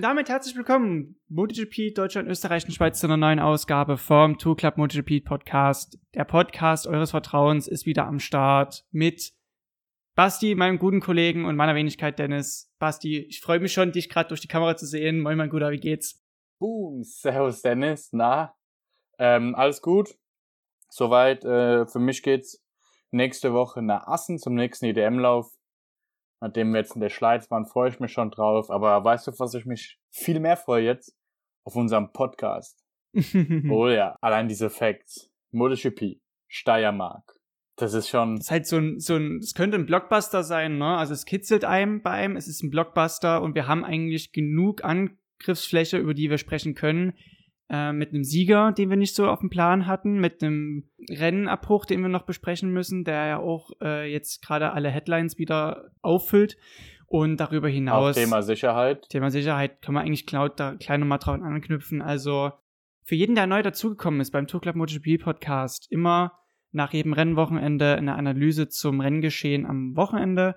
Damit herzlich willkommen, MotoGP Deutschland, Österreich und Schweiz zu einer neuen Ausgabe vom Two Club MotoGP Podcast. Der Podcast eures Vertrauens ist wieder am Start mit Basti, meinem guten Kollegen und meiner Wenigkeit Dennis. Basti, ich freue mich schon, dich gerade durch die Kamera zu sehen. Moin, mein Guter, wie geht's? Boom, servus Dennis, na, ähm, alles gut? Soweit, äh, für mich geht's nächste Woche nach Assen zum nächsten EDM-Lauf nachdem wir jetzt in der Schleiz waren, freue ich mich schon drauf. Aber weißt du, was ich mich viel mehr freue jetzt? Auf unserem Podcast. oh ja, allein diese Facts. MotoGP, Steiermark. Das ist schon. Das ist halt so ein, so ein, es könnte ein Blockbuster sein, ne? Also es kitzelt einem bei einem, es ist ein Blockbuster und wir haben eigentlich genug Angriffsfläche, über die wir sprechen können äh, mit einem Sieger, den wir nicht so auf dem Plan hatten, mit einem Rennenabbruch, den wir noch besprechen müssen, der ja auch äh, jetzt gerade alle Headlines wieder auffüllt. Und darüber hinaus. Auch Thema Sicherheit. Thema Sicherheit kann man eigentlich genau da klein nochmal drauf anknüpfen. Also für jeden, der neu dazugekommen ist beim Tour Club MotoGP Podcast, immer nach jedem Rennwochenende eine Analyse zum Renngeschehen am Wochenende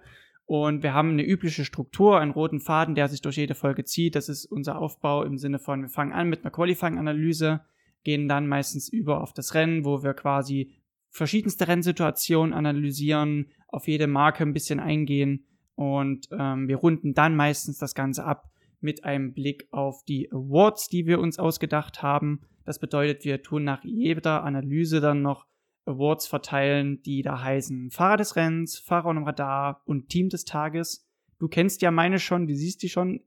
und wir haben eine übliche Struktur, einen roten Faden, der sich durch jede Folge zieht. Das ist unser Aufbau im Sinne von, wir fangen an mit einer Qualifying-Analyse, gehen dann meistens über auf das Rennen, wo wir quasi verschiedenste Rennsituationen analysieren, auf jede Marke ein bisschen eingehen und ähm, wir runden dann meistens das Ganze ab mit einem Blick auf die Awards, die wir uns ausgedacht haben. Das bedeutet, wir tun nach jeder Analyse dann noch Awards verteilen, die da heißen Fahrer des Rennens, Fahrer am Radar und Team des Tages. Du kennst ja meine schon, du siehst die schon.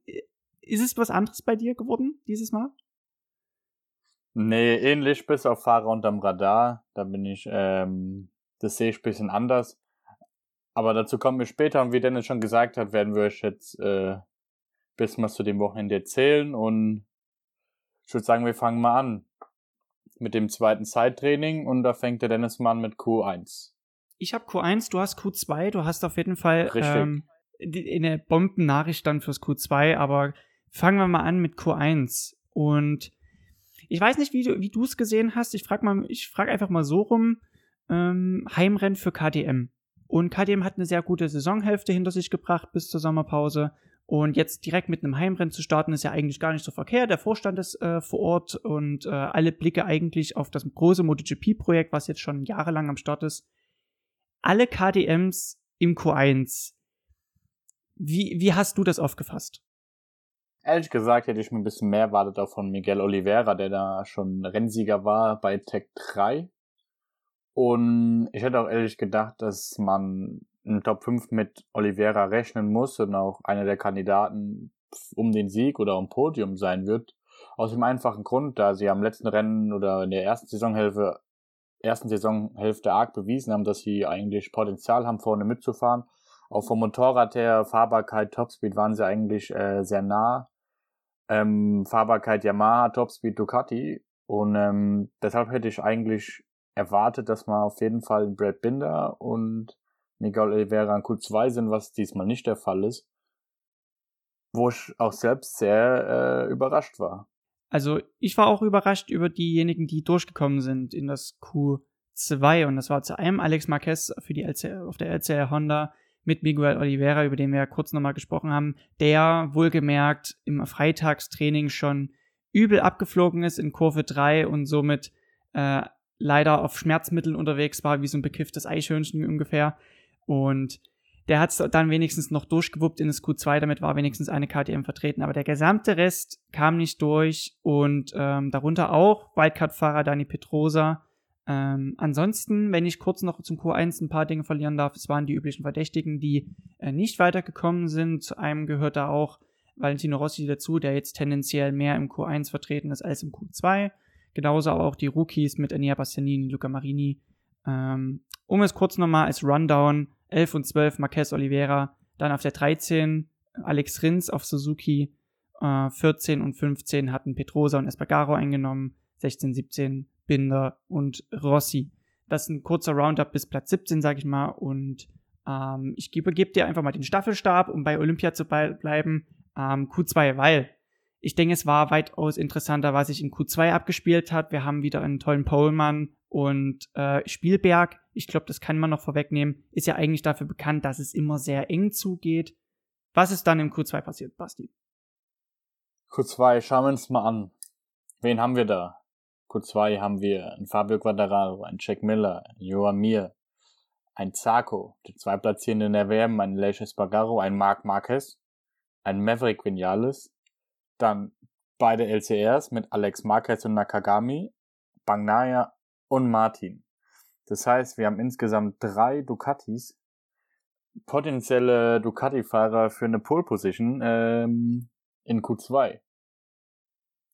Ist es was anderes bei dir geworden dieses Mal? Nee, ähnlich bis auf Fahrer unterm Radar. Da bin ich, ähm, das sehe ich ein bisschen anders. Aber dazu kommen wir später und wie Dennis schon gesagt hat, werden wir euch jetzt äh, bisschen was zu dem Wochenende erzählen und ich würde sagen, wir fangen mal an mit dem zweiten Zeittraining und da fängt der Dennis mal an mit Q1. Ich habe Q1, du hast Q2, du hast auf jeden Fall ähm, eine Bombennachricht dann fürs Q2, aber fangen wir mal an mit Q1 und ich weiß nicht, wie du es gesehen hast. Ich frage mal, ich frage einfach mal so rum. Ähm, Heimrennen für KTM. Und KTM hat eine sehr gute Saisonhälfte hinter sich gebracht bis zur Sommerpause. Und jetzt direkt mit einem Heimrennen zu starten, ist ja eigentlich gar nicht so verkehrt. Der Vorstand ist äh, vor Ort und äh, alle Blicke eigentlich auf das große MotoGP-Projekt, was jetzt schon jahrelang am Start ist. Alle KDMs im Q1. Wie, wie hast du das aufgefasst? Ehrlich gesagt hätte ich mir ein bisschen mehr erwartet auch von Miguel Oliveira, der da schon Rennsieger war bei Tech 3. Und ich hätte auch ehrlich gedacht, dass man in Top 5 mit Oliveira rechnen muss und auch einer der Kandidaten um den Sieg oder um Podium sein wird. Aus dem einfachen Grund, da sie am letzten Rennen oder in der ersten Saisonhälfte, ersten Saisonhälfte arg bewiesen haben, dass sie eigentlich Potenzial haben, vorne mitzufahren. Auch vom Motorrad her, Fahrbarkeit, Topspeed waren sie eigentlich äh, sehr nah. Ähm, Fahrbarkeit Yamaha, Topspeed Ducati. Und ähm, deshalb hätte ich eigentlich erwartet, dass man auf jeden Fall Brad Binder und Miguel Oliveira in Q2 sind, was diesmal nicht der Fall ist. Wo ich auch selbst sehr äh, überrascht war. Also ich war auch überrascht über diejenigen, die durchgekommen sind in das Q2 und das war zu einem Alex Marquez für die LCR, auf der LCR Honda mit Miguel Oliveira, über den wir ja kurz nochmal gesprochen haben, der wohlgemerkt im Freitagstraining schon übel abgeflogen ist in Kurve 3 und somit äh, leider auf Schmerzmitteln unterwegs war, wie so ein bekifftes Eichhörnchen ungefähr. Und der hat es dann wenigstens noch durchgewuppt in das Q2, damit war wenigstens eine KTM vertreten. Aber der gesamte Rest kam nicht durch und ähm, darunter auch Wildcard-Fahrer Dani Petrosa. Ähm, ansonsten, wenn ich kurz noch zum Q1 ein paar Dinge verlieren darf, es waren die üblichen Verdächtigen, die äh, nicht weitergekommen sind. Zu einem gehört da auch Valentino Rossi dazu, der jetzt tendenziell mehr im Q1 vertreten ist als im Q2. Genauso auch die Rookies mit Ania Bastianini, Luca Marini. Ähm, um es kurz nochmal als Rundown 11 und 12 Marquez Oliveira, dann auf der 13 Alex Rins auf Suzuki, äh, 14 und 15 hatten Petrosa und Espargaro eingenommen, 16, 17 Binder und Rossi. Das ist ein kurzer Roundup bis Platz 17, sag ich mal, und ähm, ich gebe, gebe dir einfach mal den Staffelstab, um bei Olympia zu bleiben. Ähm, Q2, weil ich denke, es war weitaus interessanter, was sich in Q2 abgespielt hat. Wir haben wieder einen tollen Polemann und äh, Spielberg. Ich glaube, das kann man noch vorwegnehmen. Ist ja eigentlich dafür bekannt, dass es immer sehr eng zugeht. Was ist dann im Q2 passiert, Basti? Q2, schauen wir uns mal an. Wen haben wir da? Q2 haben wir ein Fabio Quadraro, ein Jack Miller, ein Johan Mir, ein Zarco, der Zweitplatzierende in der WM, ein Leish Bagaro, ein Marc Marquez, ein Maverick Vinales, dann beide LCRs mit Alex Marquez und Nakagami, Bangnaya und Martin. Das heißt, wir haben insgesamt drei Ducatis, potenzielle Ducati-Fahrer für eine Pole Position ähm, in Q2.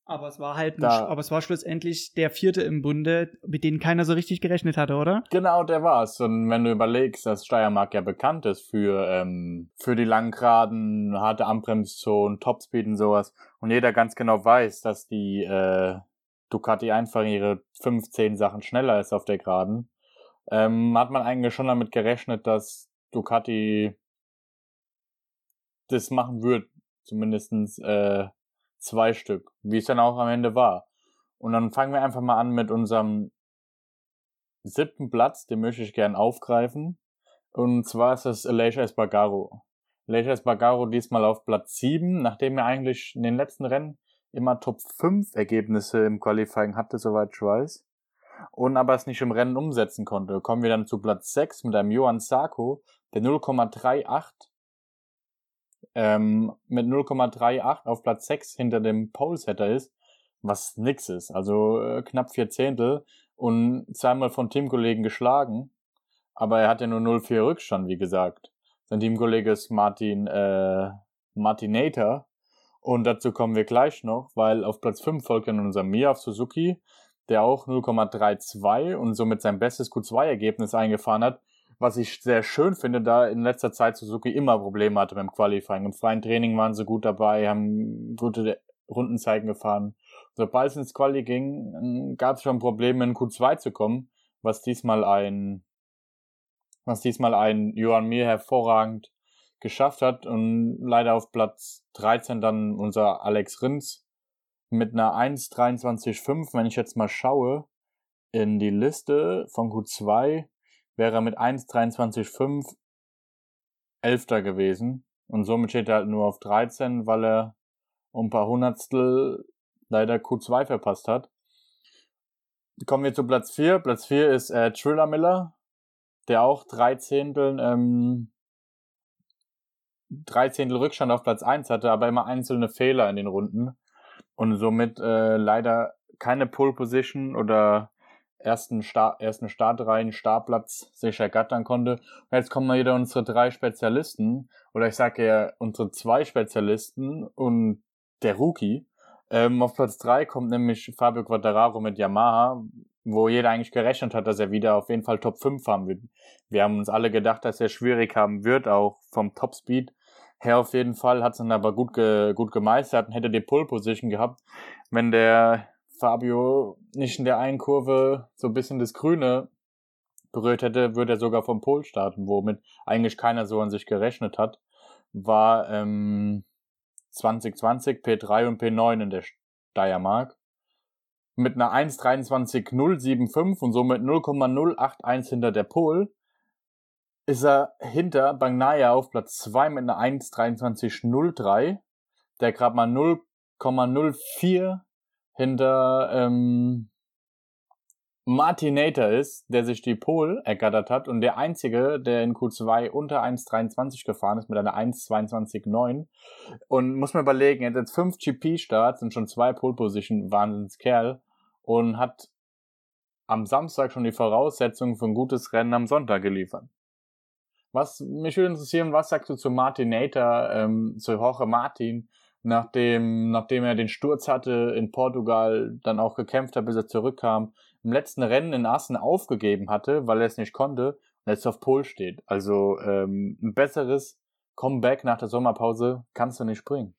Aber es war halt, da, aber es war schlussendlich der vierte im Bunde, mit dem keiner so richtig gerechnet hatte, oder? Genau, der war's. Und wenn du überlegst, dass Steiermark ja bekannt ist für ähm, für die Langgraden, harte Anbremszonen, Topspeed und sowas, und jeder ganz genau weiß, dass die äh, Ducati einfach ihre 15 Sachen schneller ist auf der Geraden, ähm, hat man eigentlich schon damit gerechnet, dass Ducati das machen wird, zumindestens äh, zwei Stück, wie es dann auch am Ende war. Und dann fangen wir einfach mal an mit unserem siebten Platz, den möchte ich gern aufgreifen. Und zwar ist das Elijah Espargaro. Elijah Espargaro diesmal auf Platz sieben, nachdem er eigentlich in den letzten Rennen immer Top 5 Ergebnisse im Qualifying hatte, soweit ich weiß. Und aber es nicht im Rennen umsetzen konnte. Kommen wir dann zu Platz 6 mit einem Johann Sarko, der 0,38 ähm, mit 0,38 auf Platz 6 hinter dem Polesetter ist, was nix ist. Also äh, knapp vier Zehntel und zweimal von Teamkollegen geschlagen. Aber er hat ja nur 0,4 Rückstand, wie gesagt. Sein Teamkollege ist Martin, äh, Martinator. Und dazu kommen wir gleich noch, weil auf Platz 5 folgt dann unser Mia Suzuki, der auch 0,32 und somit sein bestes Q2-Ergebnis eingefahren hat was ich sehr schön finde, da in letzter Zeit Suzuki immer Probleme hatte beim Qualifying. Im freien Training waren sie gut dabei, haben gute Rundenzeiten gefahren. Sobald es ins Quali ging, gab es schon Probleme in Q2 zu kommen, was diesmal ein, was diesmal ein Johann Mir hervorragend geschafft hat und leider auf Platz 13 dann unser Alex Rins mit einer 1.23.5, wenn ich jetzt mal schaue, in die Liste von Q2 wäre er mit 1,23,5 Elfter gewesen. Und somit steht er halt nur auf 13, weil er um ein paar Hundertstel leider Q2 verpasst hat. Kommen wir zu Platz 4. Platz 4 ist äh, Triller Miller, der auch drei Zehntel, ähm, drei Zehntel Rückstand auf Platz 1 hatte, aber immer einzelne Fehler in den Runden. Und somit äh, leider keine Pole Position oder ersten, Start, ersten Startreihen Startplatz sich ergattern konnte. Und jetzt kommen wieder unsere drei Spezialisten, oder ich sage ja unsere zwei Spezialisten und der Rookie. Ähm, auf Platz drei kommt nämlich Fabio Quattararo mit Yamaha, wo jeder eigentlich gerechnet hat, dass er wieder auf jeden Fall Top 5 haben wird. Wir haben uns alle gedacht, dass er schwierig haben wird, auch vom Topspeed her auf jeden Fall, hat es dann aber gut, ge gut gemeistert und hätte die Pole Position gehabt, wenn der Fabio nicht in der einen Kurve so ein bisschen das Grüne berührt hätte, würde er sogar vom Pol starten, womit eigentlich keiner so an sich gerechnet hat, war ähm, 2020 P3 und P9 in der Steiermark. Mit einer 1.23.075 und somit 0,081 hinter der Pol ist er hinter Bangnaya auf Platz 2 mit einer 1.23.03, der gerade mal 0,04 hinter ähm, Martinator ist, der sich die Pole ergattert hat und der einzige, der in Q2 unter 1,23 gefahren ist mit einer 1,22,9 und muss man überlegen, er hat jetzt fünf GP-Starts und schon zwei Pole-Position, Wahnsinnskerl und hat am Samstag schon die Voraussetzungen für ein gutes Rennen am Sonntag geliefert. Was mich würde interessieren, was sagst du zu Martinator, ähm, zu Jorge Martin, nachdem, nachdem er den Sturz hatte in Portugal, dann auch gekämpft hat, bis er zurückkam, im letzten Rennen in Assen aufgegeben hatte, weil er es nicht konnte und jetzt auf Pol steht. Also ähm, ein besseres Comeback nach der Sommerpause kannst du nicht bringen.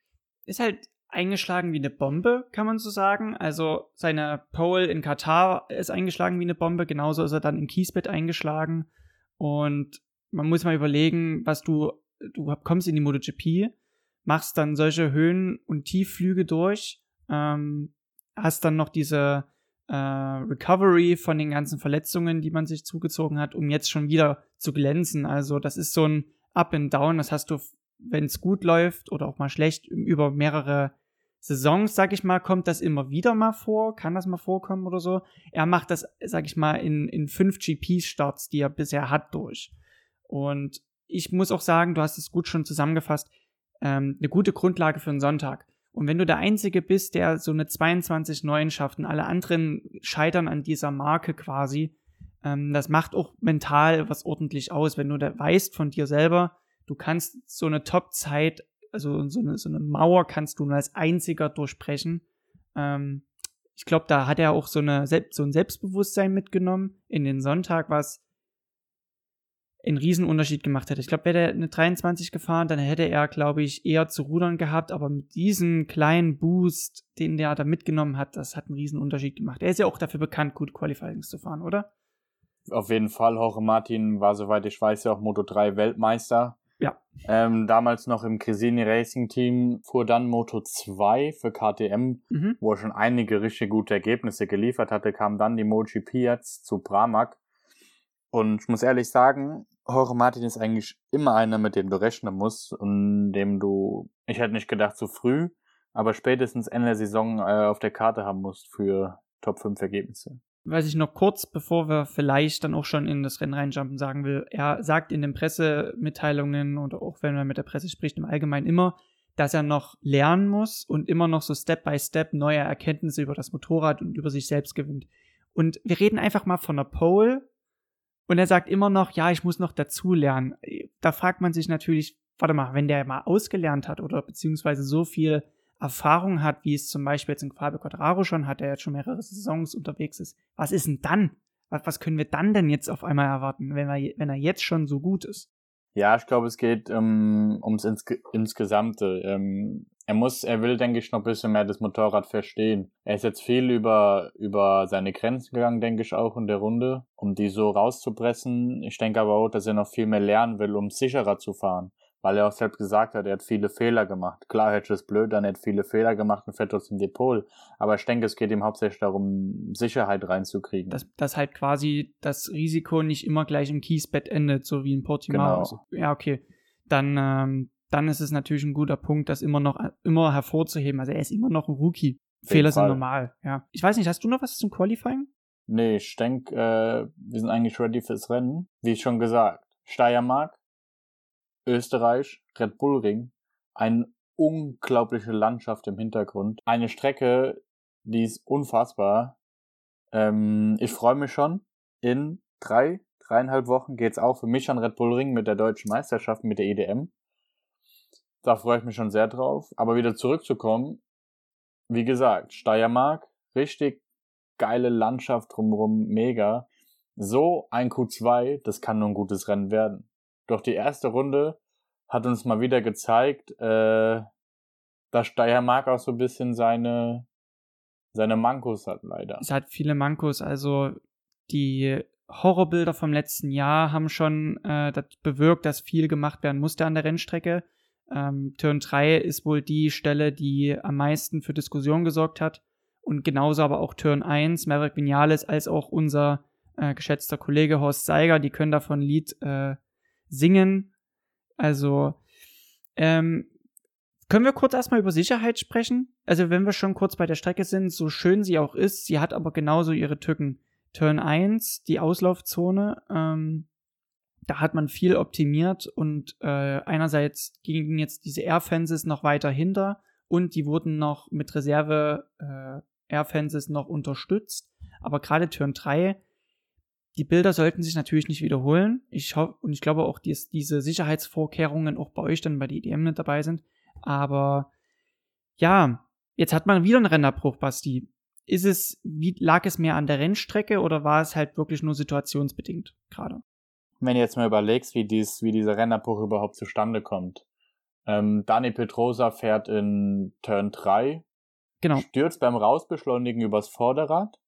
Ist halt eingeschlagen wie eine Bombe, kann man so sagen. Also seine Pole in Katar ist eingeschlagen wie eine Bombe, genauso ist er dann in Kiesbett eingeschlagen. Und man muss mal überlegen, was du, du kommst in die MotoGP, machst dann solche Höhen- und Tiefflüge durch, ähm, hast dann noch diese äh, Recovery von den ganzen Verletzungen, die man sich zugezogen hat, um jetzt schon wieder zu glänzen. Also das ist so ein Up and Down, das hast du, wenn es gut läuft oder auch mal schlecht, über mehrere Saisons, sag ich mal, kommt das immer wieder mal vor, kann das mal vorkommen oder so. Er macht das, sag ich mal, in, in fünf GP-Starts, die er bisher hat, durch. Und ich muss auch sagen, du hast es gut schon zusammengefasst, ähm, eine gute Grundlage für einen Sonntag. Und wenn du der Einzige bist, der so eine 22-9 schafft und alle anderen scheitern an dieser Marke quasi, ähm, das macht auch mental was ordentlich aus, wenn du da weißt von dir selber, du kannst so eine Top-Zeit, also so eine, so eine Mauer kannst du nur als einziger durchbrechen. Ähm, ich glaube, da hat er auch so, eine, so ein Selbstbewusstsein mitgenommen in den Sonntag, was einen Riesenunterschied gemacht hätte. Ich glaube, wäre er eine 23 gefahren, dann hätte er, glaube ich, eher zu rudern gehabt, aber mit diesem kleinen Boost, den der da mitgenommen hat, das hat einen Riesenunterschied gemacht. Er ist ja auch dafür bekannt, gut Qualifyings zu fahren, oder? Auf jeden Fall. Jorge Martin war, soweit ich weiß, ja auch Moto 3 Weltmeister. Ja. Ähm, damals noch im Cresini Racing Team, fuhr dann Moto 2 für KTM, mhm. wo er schon einige richtig gute Ergebnisse geliefert hatte, kam dann die MotoGP jetzt zu Pramac. Und ich muss ehrlich sagen, Jorge Martin ist eigentlich immer einer, mit dem du rechnen musst und dem du, ich hätte nicht gedacht, zu früh, aber spätestens Ende der Saison äh, auf der Karte haben musst für Top 5 Ergebnisse. Was ich noch kurz, bevor wir vielleicht dann auch schon in das Rennen reinjumpen, sagen will, er sagt in den Pressemitteilungen und auch wenn er mit der Presse spricht im Allgemeinen immer, dass er noch lernen muss und immer noch so Step by Step neue Erkenntnisse über das Motorrad und über sich selbst gewinnt. Und wir reden einfach mal von der Pole und er sagt immer noch, ja, ich muss noch dazulernen. Da fragt man sich natürlich, warte mal, wenn der mal ausgelernt hat oder beziehungsweise so viel Erfahrung hat, wie es zum Beispiel jetzt in Fabio Quadraro schon hat, der jetzt schon mehrere Saisons unterwegs ist, was ist denn dann? Was, können wir dann denn jetzt auf einmal erwarten, wenn, wir, wenn er jetzt schon so gut ist? Ja, ich glaube, es geht ähm, ums Insge Insgesamte. Ähm, er muss, er will, denke ich, noch ein bisschen mehr das Motorrad verstehen. Er ist jetzt viel über, über seine Grenzen gegangen, denke ich auch in der Runde, um die so rauszupressen. Ich denke aber auch, dass er noch viel mehr lernen will, um sicherer zu fahren. Weil er auch selbst gesagt hat, er hat viele Fehler gemacht. Klar, hätte es blöd, dann hätte viele Fehler gemacht und fährt trotzdem Depot. Aber ich denke, es geht ihm hauptsächlich darum, Sicherheit reinzukriegen. Dass, dass halt quasi das Risiko nicht immer gleich im Kiesbett endet, so wie in Portimao. Genau. Ja, okay. Dann, ähm, dann ist es natürlich ein guter Punkt, das immer noch immer hervorzuheben. Also er ist immer noch ein Rookie. Fehler sind normal, ja. Ich weiß nicht, hast du noch was zum Qualifying? Nee, ich denke, äh, wir sind eigentlich ready fürs Rennen. Wie schon gesagt, Steiermark, Österreich, Red Bull Ring, eine unglaubliche Landschaft im Hintergrund. Eine Strecke, die ist unfassbar. Ähm, ich freue mich schon. In drei, dreieinhalb Wochen geht's auch für mich an Red Bull Ring mit der deutschen Meisterschaft, mit der EDM. Da freue ich mich schon sehr drauf. Aber wieder zurückzukommen, wie gesagt, Steiermark, richtig geile Landschaft drumherum, mega. So ein Q2, das kann nur ein gutes Rennen werden. Doch die erste Runde hat uns mal wieder gezeigt, äh, dass Steiermark auch so ein bisschen seine, seine Mankos hat, leider. Es hat viele Mankos, also die Horrorbilder vom letzten Jahr haben schon äh, das bewirkt, dass viel gemacht werden musste an der Rennstrecke. Ähm, Turn 3 ist wohl die Stelle, die am meisten für Diskussion gesorgt hat. Und genauso aber auch Turn 1, Maverick Vinales, als auch unser äh, geschätzter Kollege Horst Seiger, die können davon Lied äh, singen. Also, ähm, können wir kurz erstmal über Sicherheit sprechen? Also, wenn wir schon kurz bei der Strecke sind, so schön sie auch ist, sie hat aber genauso ihre Tücken. Turn 1, die Auslaufzone, ähm, da hat man viel optimiert und äh, einerseits gingen jetzt diese Air-Fences noch weiter hinter und die wurden noch mit Reserve äh, Air-Fences noch unterstützt. Aber gerade Turn 3 die Bilder sollten sich natürlich nicht wiederholen. Ich hoffe, und ich glaube auch, dass diese Sicherheitsvorkehrungen auch bei euch dann bei der IDM mit dabei sind. Aber ja, jetzt hat man wieder einen Rennerbruch, Basti. Ist es, wie, lag es mehr an der Rennstrecke oder war es halt wirklich nur situationsbedingt gerade? Wenn du jetzt mal überlegst, wie, dies, wie dieser Rennerbruch überhaupt zustande kommt. Ähm, Dani Petrosa fährt in Turn 3, genau. stürzt beim Rausbeschleunigen übers Vorderrad,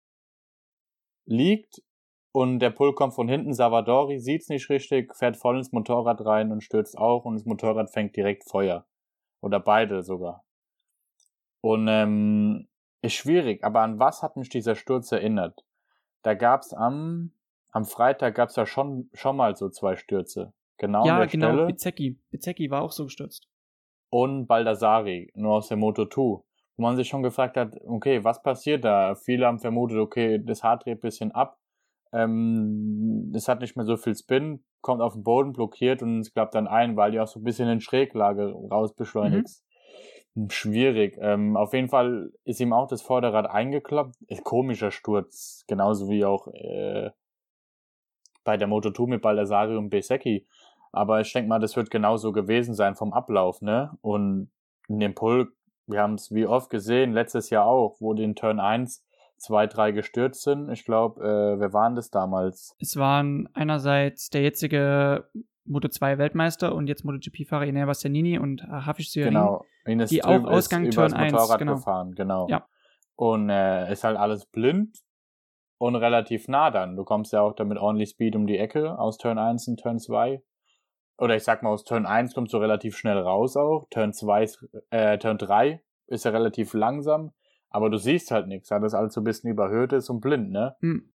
liegt und der Pull kommt von hinten, Savadori sieht's nicht richtig, fährt voll ins Motorrad rein und stürzt auch und das Motorrad fängt direkt Feuer. Oder beide sogar. Und ähm, ist schwierig, aber an was hat mich dieser Sturz erinnert? Da gab's am, am Freitag gab's ja schon, schon mal so zwei Stürze. Genau ja, genau, Stelle. Bizecchi. Bizecchi war auch so gestürzt. Und Baldassari, nur aus der Moto 2. wo man sich schon gefragt hat, okay, was passiert da? Viele haben vermutet, okay, das Hard dreht bisschen ab, ähm, es hat nicht mehr so viel Spin, kommt auf den Boden, blockiert und es klappt dann ein, weil die auch so ein bisschen in Schräglage rausbeschleunigst. Mhm. Schwierig. Ähm, auf jeden Fall ist ihm auch das Vorderrad eingeklappt. Komischer Sturz, genauso wie auch äh, bei der Moto2 mit Baldassari und Besecchi. Aber ich denke mal, das wird genauso gewesen sein vom Ablauf, ne? Und in dem Pull, wir haben es wie oft gesehen, letztes Jahr auch, wo den Turn 1 zwei, drei gestürzt sind. Ich glaube, äh, wer waren das damals? Es waren einerseits der jetzige Moto 2 Weltmeister und jetzt MotoGP-Fahrer Inea Bastianini und Hafiz Syarin, genau. Ines die auch Ausgang Turn 1 Motorrad genau. gefahren, genau. Ja. Und äh, ist halt alles blind und relativ nah dann. Du kommst ja auch damit ordentlich Speed um die Ecke aus Turn 1 und Turn 2. Oder ich sag mal, aus Turn 1 kommst du relativ schnell raus auch. Turn 2, äh, Turn 3 ist ja relativ langsam. Aber du siehst halt nichts, weil das alles so ein bisschen überhöht ist und blind, ne? Mhm.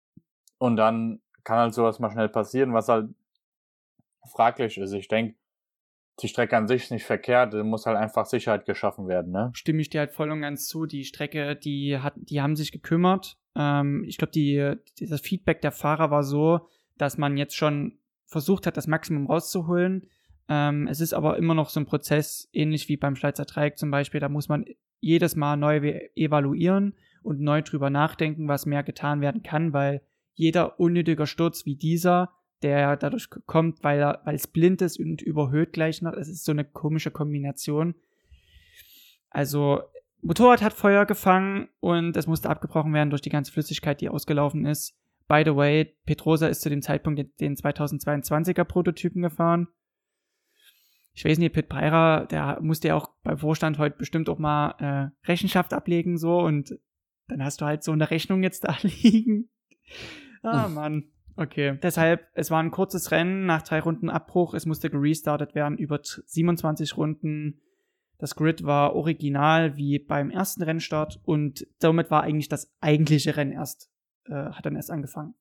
Und dann kann halt sowas mal schnell passieren, was halt fraglich ist. Ich denke, die Strecke an sich ist nicht verkehrt, da muss halt einfach Sicherheit geschaffen werden, ne? Stimme ich dir halt voll und ganz zu. Die Strecke, die hat, die haben sich gekümmert. Ähm, ich glaube, die, das Feedback der Fahrer war so, dass man jetzt schon versucht hat, das Maximum rauszuholen. Ähm, es ist aber immer noch so ein Prozess, ähnlich wie beim Schweizer Dreieck zum Beispiel. Da muss man jedes Mal neu evaluieren und neu drüber nachdenken, was mehr getan werden kann, weil jeder unnötiger Sturz wie dieser, der dadurch kommt, weil, er, weil es blind ist und überhöht gleich noch, es ist so eine komische Kombination. Also, Motorrad hat Feuer gefangen und es musste abgebrochen werden durch die ganze Flüssigkeit, die ausgelaufen ist. By the way, Petrosa ist zu dem Zeitpunkt den 2022er Prototypen gefahren ich weiß nicht, Pit Peira, der musste ja auch beim Vorstand heute bestimmt auch mal äh, Rechenschaft ablegen, so, und dann hast du halt so eine Rechnung jetzt da liegen. Ah. Mann. Okay. Deshalb, es war ein kurzes Rennen nach drei Runden Abbruch. Es musste gerestartet werden über 27 Runden. Das Grid war original wie beim ersten Rennstart und somit war eigentlich das eigentliche Rennen erst, äh, hat dann erst angefangen.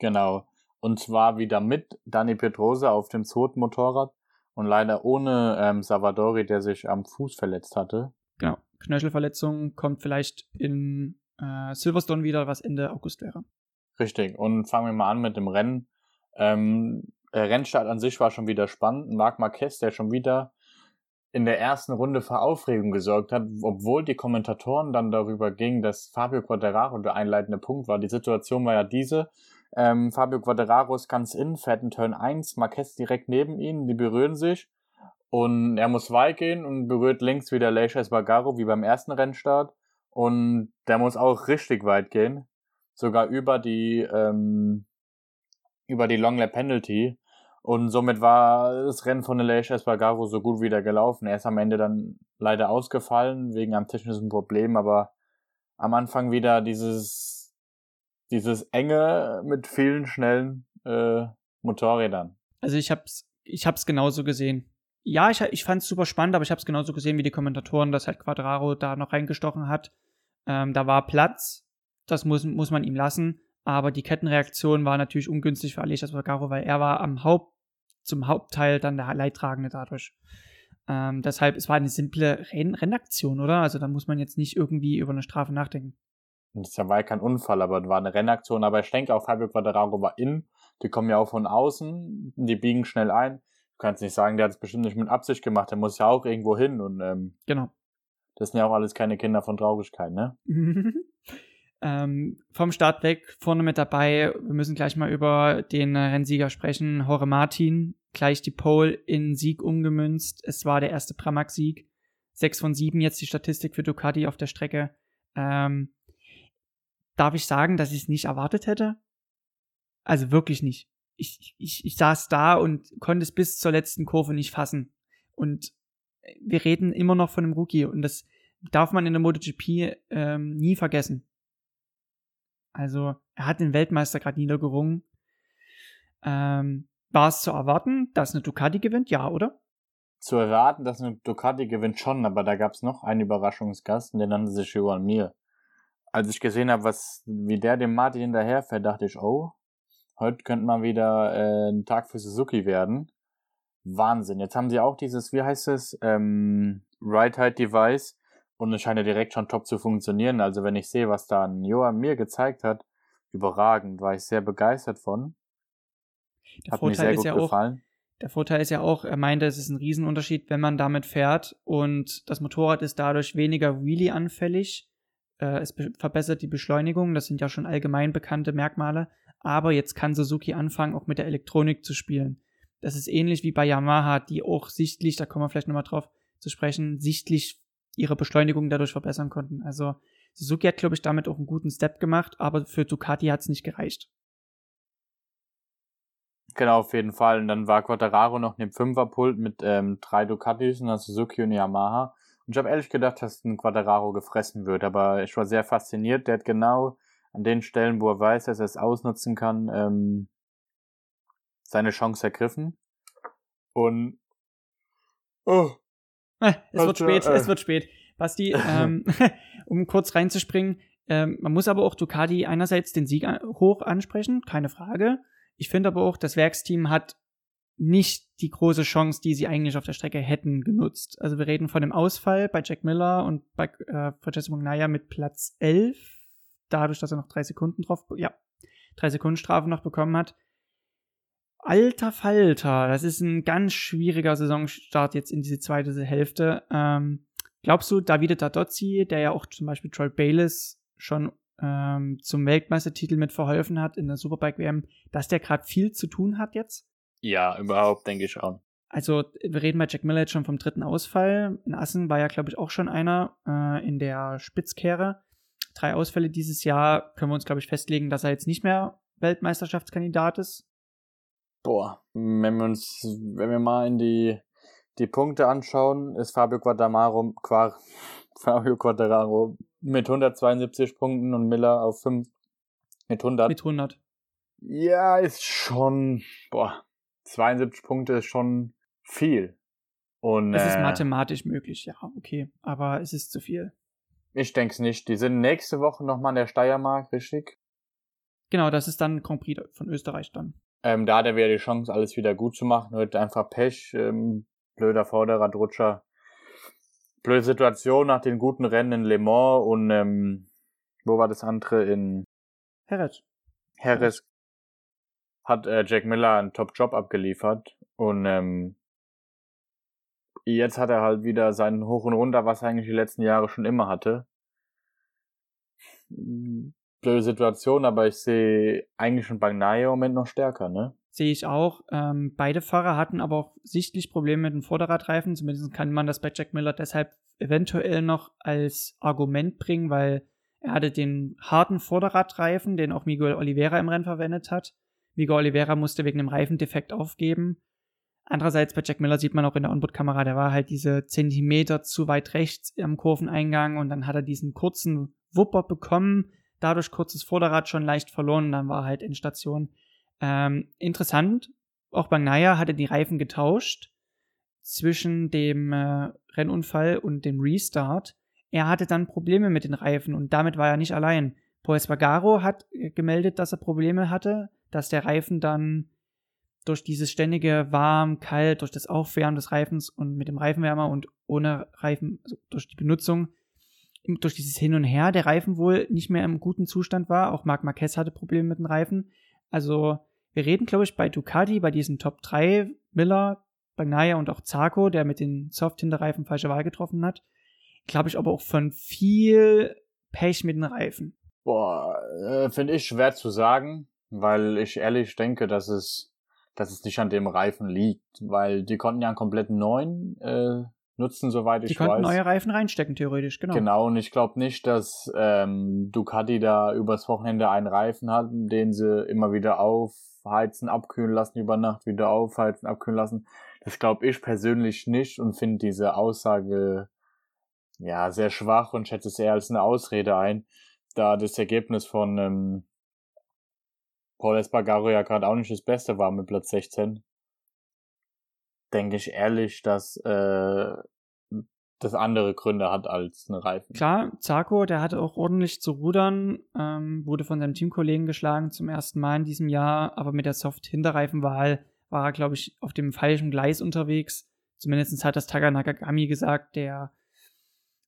Genau. Und zwar wieder mit Dani Pedrosa auf dem zweiten Motorrad und leider ohne ähm, Savadori, der sich am Fuß verletzt hatte. Genau. Knöchelverletzung kommt vielleicht in äh, Silverstone wieder, was Ende August wäre. Richtig. Und fangen wir mal an mit dem Rennen. Ähm, der Rennstart an sich war schon wieder spannend. Marc Marquez, der schon wieder in der ersten Runde für Aufregung gesorgt hat, obwohl die Kommentatoren dann darüber gingen, dass Fabio Quattararo der einleitende Punkt war. Die Situation war ja diese. Ähm, Fabio Quadraro ist ganz in, fährt in Turn 1, Marquez direkt neben ihm, die berühren sich und er muss weit gehen und berührt links wieder Leisha Espargaro wie beim ersten Rennstart und der muss auch richtig weit gehen, sogar über die ähm, über die Long Lap Penalty und somit war das Rennen von Leisha Espargaro so gut wieder gelaufen. Er ist am Ende dann leider ausgefallen wegen einem technischen Problem, aber am Anfang wieder dieses dieses enge mit vielen schnellen äh, Motorrädern. Also ich hab's, ich hab's genauso gesehen. Ja, ich, ich fand's super spannend, aber ich hab's genauso gesehen wie die Kommentatoren, dass halt Quadraro da noch reingestochen hat. Ähm, da war Platz, das muss, muss man ihm lassen, aber die Kettenreaktion war natürlich ungünstig für Aleix Quadraro, weil er war am Haupt, zum Hauptteil dann der Leidtragende dadurch. Ähm, deshalb, es war eine simple Renn Rennaktion, oder? Also da muss man jetzt nicht irgendwie über eine Strafe nachdenken. Das war ja kein Unfall, aber war eine Rennaktion. Aber ich denke auch, Fabio Quadraro war in. Die kommen ja auch von außen, die biegen schnell ein. Du kannst nicht sagen, der hat es bestimmt nicht mit Absicht gemacht. Der muss ja auch irgendwo hin. Und ähm, genau. Das sind ja auch alles keine Kinder von Traurigkeit, ne? ähm, vom Start weg, vorne mit dabei. Wir müssen gleich mal über den Rennsieger sprechen. Jorge Martin, gleich die Pole in Sieg umgemünzt. Es war der erste Pramac-Sieg. Sechs von sieben jetzt die Statistik für Ducati auf der Strecke. Ähm, darf ich sagen, dass ich es nicht erwartet hätte? Also wirklich nicht. Ich, ich, ich saß da und konnte es bis zur letzten Kurve nicht fassen. Und wir reden immer noch von einem Rookie und das darf man in der MotoGP ähm, nie vergessen. Also, er hat den Weltmeister gerade niedergerungen. Ähm, war es zu erwarten, dass eine Ducati gewinnt? Ja, oder? Zu erwarten, dass eine Ducati gewinnt schon, aber da gab es noch einen Überraschungsgast, den nannte sich Johan Mir als ich gesehen habe, was wie der dem Martin hinterherfährt, dachte ich, oh, heute könnte mal wieder äh, ein Tag für Suzuki werden. Wahnsinn. Jetzt haben sie auch dieses, wie heißt es, ähm, Right Height Device, Und es scheint ja direkt schon top zu funktionieren. Also wenn ich sehe, was da ein Johann mir gezeigt hat, überragend, war ich sehr begeistert von. Der hat Vorteil mir sehr gut ja gefallen. Auch, der Vorteil ist ja auch, er meinte, es ist ein Riesenunterschied, wenn man damit fährt und das Motorrad ist dadurch weniger Wheelie-anfällig. Äh, es verbessert die Beschleunigung, das sind ja schon allgemein bekannte Merkmale. Aber jetzt kann Suzuki anfangen, auch mit der Elektronik zu spielen. Das ist ähnlich wie bei Yamaha, die auch sichtlich, da kommen wir vielleicht nochmal drauf zu sprechen, sichtlich ihre Beschleunigung dadurch verbessern konnten. Also Suzuki hat, glaube ich, damit auch einen guten Step gemacht, aber für Ducati hat es nicht gereicht. Genau, auf jeden Fall. Und dann war Quattararo noch in dem Fünferpult mit ähm, drei Ducatis, und Suzuki und Yamaha. Und ich habe ehrlich gedacht, dass ein Quattararo gefressen wird, aber ich war sehr fasziniert. Der hat genau an den Stellen, wo er weiß, dass er es ausnutzen kann, ähm, seine Chance ergriffen. Und oh, es wird spät, äh, es wird spät. Basti, ähm, um kurz reinzuspringen, ähm, man muss aber auch Ducati einerseits den Sieg hoch ansprechen, keine Frage. Ich finde aber auch, das Werksteam hat nicht die große Chance, die sie eigentlich auf der Strecke hätten, genutzt. Also wir reden von dem Ausfall bei Jack Miller und bei äh, Francesco Magnaia mit Platz 11, dadurch, dass er noch drei Sekunden drauf, ja, drei Sekunden Strafe noch bekommen hat. Alter Falter, das ist ein ganz schwieriger Saisonstart jetzt in diese zweite Hälfte. Ähm, glaubst du, Davide Tadozzi, der ja auch zum Beispiel Troy Bayliss schon ähm, zum Weltmeistertitel mit verholfen hat in der Superbike WM, dass der gerade viel zu tun hat jetzt? Ja, überhaupt, denke ich auch. Also, wir reden bei Jack Miller jetzt schon vom dritten Ausfall. In Assen war ja, glaube ich, auch schon einer äh, in der Spitzkehre. Drei Ausfälle dieses Jahr können wir uns, glaube ich, festlegen, dass er jetzt nicht mehr Weltmeisterschaftskandidat ist. Boah, wenn wir uns, wenn wir mal in die, die Punkte anschauen, ist Fabio Quattararo, Quar, Fabio Quattararo mit 172 Punkten und Miller auf 5 mit 100. Mit 100. Ja, ist schon, boah, 72 Punkte ist schon viel. Und, es ist äh, mathematisch möglich, ja, okay, aber es ist zu viel. Ich denke es nicht. Die sind nächste Woche nochmal in der Steiermark, richtig? Genau, das ist dann Grand Prix von Österreich dann. Ähm, da hat er wieder die Chance, alles wieder gut zu machen. Heute einfach Pech, ähm, blöder Vorderradrutscher. Blöde Situation nach den guten Rennen in Le Mans und ähm, wo war das andere? In Jerez. Jerez hat äh, Jack Miller einen Top-Job abgeliefert und ähm, jetzt hat er halt wieder seinen Hoch und Runter, was er eigentlich die letzten Jahre schon immer hatte blöde Situation, aber ich sehe eigentlich schon Bagnaia im Moment noch stärker, ne? Sehe ich auch. Ähm, beide Fahrer hatten aber auch sichtlich Probleme mit den Vorderradreifen. Zumindest kann man das bei Jack Miller deshalb eventuell noch als Argument bringen, weil er hatte den harten Vorderradreifen, den auch Miguel Oliveira im Rennen verwendet hat. Miguel Oliveira musste wegen dem Reifendefekt aufgeben. Andererseits bei Jack Miller sieht man auch in der Onboard-Kamera, der war halt diese Zentimeter zu weit rechts am Kurveneingang und dann hat er diesen kurzen Wupper bekommen, dadurch kurzes Vorderrad schon leicht verloren, dann war halt in Station. Ähm, interessant, auch Bagnaia hatte die Reifen getauscht zwischen dem äh, Rennunfall und dem Restart. Er hatte dann Probleme mit den Reifen und damit war er nicht allein. Paul Espargaro hat äh, gemeldet, dass er Probleme hatte, dass der Reifen dann durch dieses ständige warm, kalt, durch das Aufwärmen des Reifens und mit dem Reifenwärmer und ohne Reifen, also durch die Benutzung durch dieses Hin und Her der Reifen wohl nicht mehr im guten Zustand war. Auch Marc Marquez hatte Probleme mit den Reifen. Also wir reden, glaube ich, bei Ducati, bei diesen Top 3, Miller, Bagnaia und auch Zarco, der mit den Soft-Hinterreifen falsche Wahl getroffen hat. Glaube ich aber auch von viel Pech mit den Reifen. Boah, äh, finde ich schwer zu sagen, weil ich ehrlich denke, dass es, dass es nicht an dem Reifen liegt, weil die konnten ja einen komplett neuen äh, nutzen, soweit ich weiß. Die konnten neue Reifen reinstecken, theoretisch, genau. Genau, und ich glaube nicht, dass ähm, Ducati da übers Wochenende einen Reifen hat, den sie immer wieder aufheizen, abkühlen lassen, über Nacht wieder aufheizen, abkühlen lassen. Das glaube ich persönlich nicht und finde diese Aussage ja sehr schwach und schätze es eher als eine Ausrede ein, da das Ergebnis von ähm, Paul Espargaro ja gerade auch nicht das Beste war mit Platz 16 denke ich ehrlich, dass äh, das andere Gründe hat als eine Reifen. Klar, Zarko, der hatte auch ordentlich zu rudern, ähm, wurde von seinem Teamkollegen geschlagen zum ersten Mal in diesem Jahr, aber mit der Soft-Hinterreifenwahl war er, glaube ich, auf dem falschen Gleis unterwegs. Zumindest hat das Taga Nakagami gesagt, der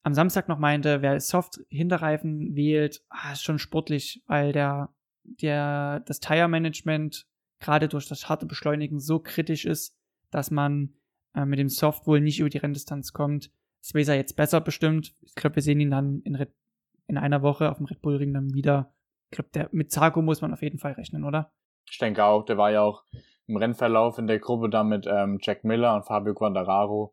am Samstag noch meinte, wer Soft Hinterreifen wählt, ah, ist schon sportlich, weil der, der, das Tire Management gerade durch das harte Beschleunigen so kritisch ist, dass man äh, mit dem Soft wohl nicht über die Renndistanz kommt. Das jetzt besser bestimmt. Ich glaube, wir sehen ihn dann in, Red, in einer Woche auf dem Red Bull Ring dann wieder. Ich glaube, mit Zarko muss man auf jeden Fall rechnen, oder? Ich denke auch, der war ja auch im Rennverlauf in der Gruppe da mit ähm, Jack Miller und Fabio Quandararo.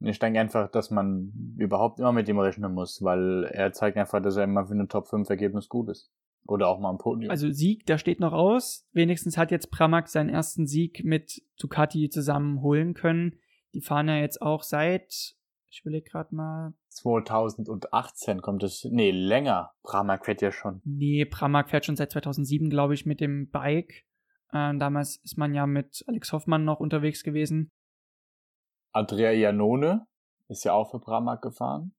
Und ich denke einfach, dass man überhaupt immer mit ihm rechnen muss, weil er zeigt einfach, dass er immer für eine Top 5 Ergebnis gut ist. Oder auch mal ein Podium. Also Sieg, der steht noch aus. Wenigstens hat jetzt Pramac seinen ersten Sieg mit Ducati zusammen holen können. Die fahren ja jetzt auch seit, ich will gerade mal. 2018 kommt es, nee, länger. Pramac fährt ja schon. Nee, Pramac fährt schon seit 2007, glaube ich, mit dem Bike. Äh, damals ist man ja mit Alex Hoffmann noch unterwegs gewesen. Andrea Janone ist ja auch für Pramac gefahren.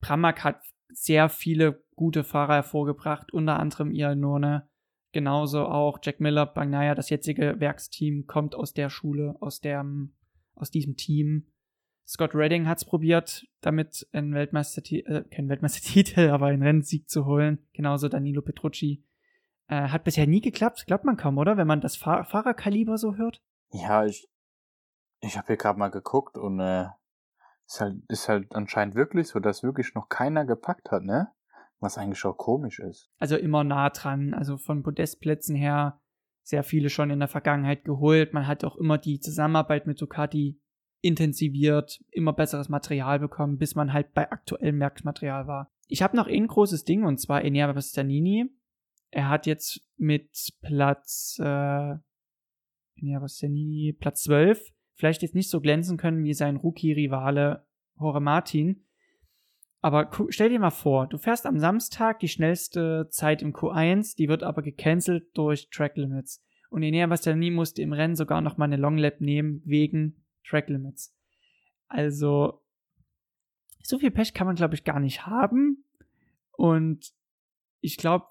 Pramac hat sehr viele gute Fahrer hervorgebracht, unter anderem Iannone. Genauso auch Jack Miller, Bagnaia, das jetzige Werksteam, kommt aus der Schule, aus, der, aus diesem Team. Scott Redding hat es probiert, damit einen Weltmeistertitel, äh, kein Weltmeistertitel, aber einen Rennsieg zu holen. Genauso Danilo Petrucci. Äh, hat bisher nie geklappt, glaubt man kaum, oder? Wenn man das Fahr Fahrerkaliber so hört. Ja, ich, ich habe hier gerade mal geguckt und äh, ist halt, ist halt anscheinend wirklich so, dass wirklich noch keiner gepackt hat, ne? Was eigentlich auch komisch ist. Also immer nah dran, also von Podestplätzen her sehr viele schon in der Vergangenheit geholt. Man hat auch immer die Zusammenarbeit mit Ducati intensiviert, immer besseres Material bekommen, bis man halt bei aktuellem Werksmaterial war. Ich habe noch ein großes Ding und zwar Enea Bastianini. Er hat jetzt mit Platz äh, Enea Bastianini Platz 12 vielleicht jetzt nicht so glänzen können wie sein Rookie-Rivale Hore Martin. Aber stell dir mal vor, du fährst am Samstag die schnellste Zeit im Q1, die wird aber gecancelt durch Track Limits. Und Enea Bastianini musste im Rennen sogar noch mal eine Long Lap nehmen wegen Track Limits. Also, so viel Pech kann man, glaube ich, gar nicht haben. Und ich glaube,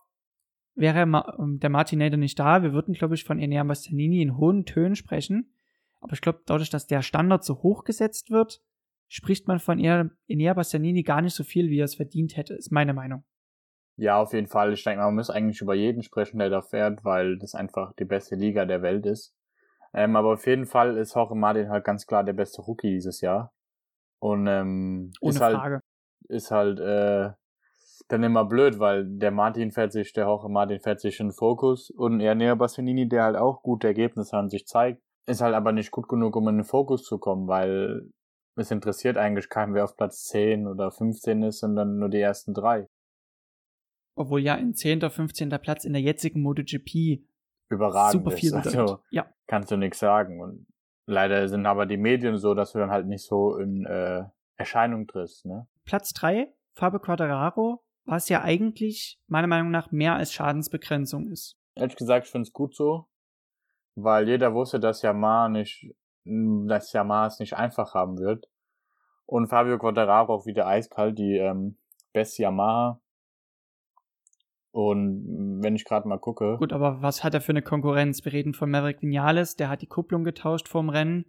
wäre ähm, der Martinator nicht da, wir würden, glaube ich, von Enea Bastianini in hohen Tönen sprechen. Aber ich glaube, dadurch, dass der Standard so hoch gesetzt wird, spricht man von Enea Bastianini gar nicht so viel, wie er es verdient hätte, ist meine Meinung. Ja, auf jeden Fall. Ich denke, man muss eigentlich über jeden sprechen, der da fährt, weil das einfach die beste Liga der Welt ist. Ähm, aber auf jeden Fall ist Jorge Martin halt ganz klar der beste Rookie dieses Jahr. Und ähm, Ohne ist halt, Frage. ist halt äh, dann immer blöd, weil der Martin fährt sich, der Jorge Martin fährt sich in Fokus und er Nea Bastianini, der halt auch gute Ergebnisse an sich zeigt, ist halt aber nicht gut genug, um in den Fokus zu kommen, weil es interessiert eigentlich keinen, wer auf Platz 10 oder 15 ist, sondern nur die ersten drei. Obwohl ja ein 10. oder 15. Platz in der jetzigen MotoGP überragend super viel ist. Also, ja. kannst du nichts sagen. Und leider sind aber die Medien so, dass du dann halt nicht so in äh, Erscheinung trittst. Ne? Platz 3, Fabio Quadraro, was ja eigentlich meiner Meinung nach mehr als Schadensbegrenzung ist. Ehrlich gesagt, ich finde es gut so, weil jeder wusste, dass Yamaha nicht, dass Yamaha es nicht einfach haben wird. Und Fabio Quattararo auch wieder eiskalt, die ähm, beste Yamaha. Und wenn ich gerade mal gucke. Gut, aber was hat er für eine Konkurrenz? Wir reden von Maverick Vinales, der hat die Kupplung getauscht vorm Rennen